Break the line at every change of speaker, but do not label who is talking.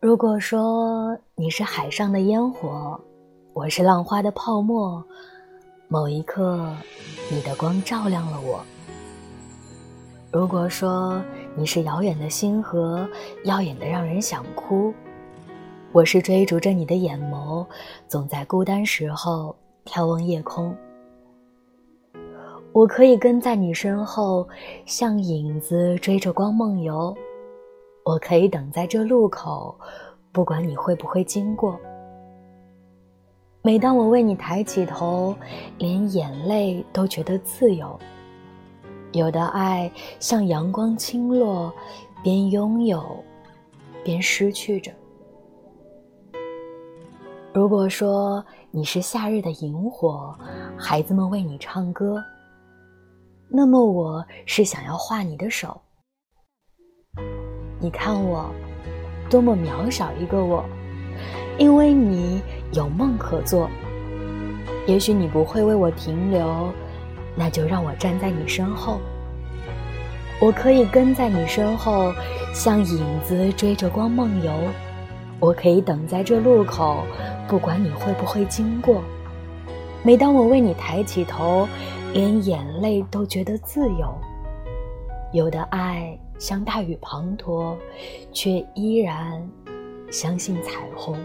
如果说你是海上的烟火，我是浪花的泡沫，某一刻，你的光照亮了我。如果说你是遥远的星河，耀眼的让人想哭，我是追逐着你的眼眸，总在孤单时候眺望夜空。我可以跟在你身后，像影子追着光梦游。我可以等在这路口，不管你会不会经过。每当我为你抬起头，连眼泪都觉得自由。有的爱像阳光倾落，边拥有，边失去着。如果说你是夏日的萤火，孩子们为你唱歌，那么我是想要画你的手。你看我，多么渺小一个我，因为你有梦可做。也许你不会为我停留，那就让我站在你身后。我可以跟在你身后，像影子追着光梦游。我可以等在这路口，不管你会不会经过。每当我为你抬起头，连眼泪都觉得自由。有的爱。像大雨滂沱，却依然相信彩虹。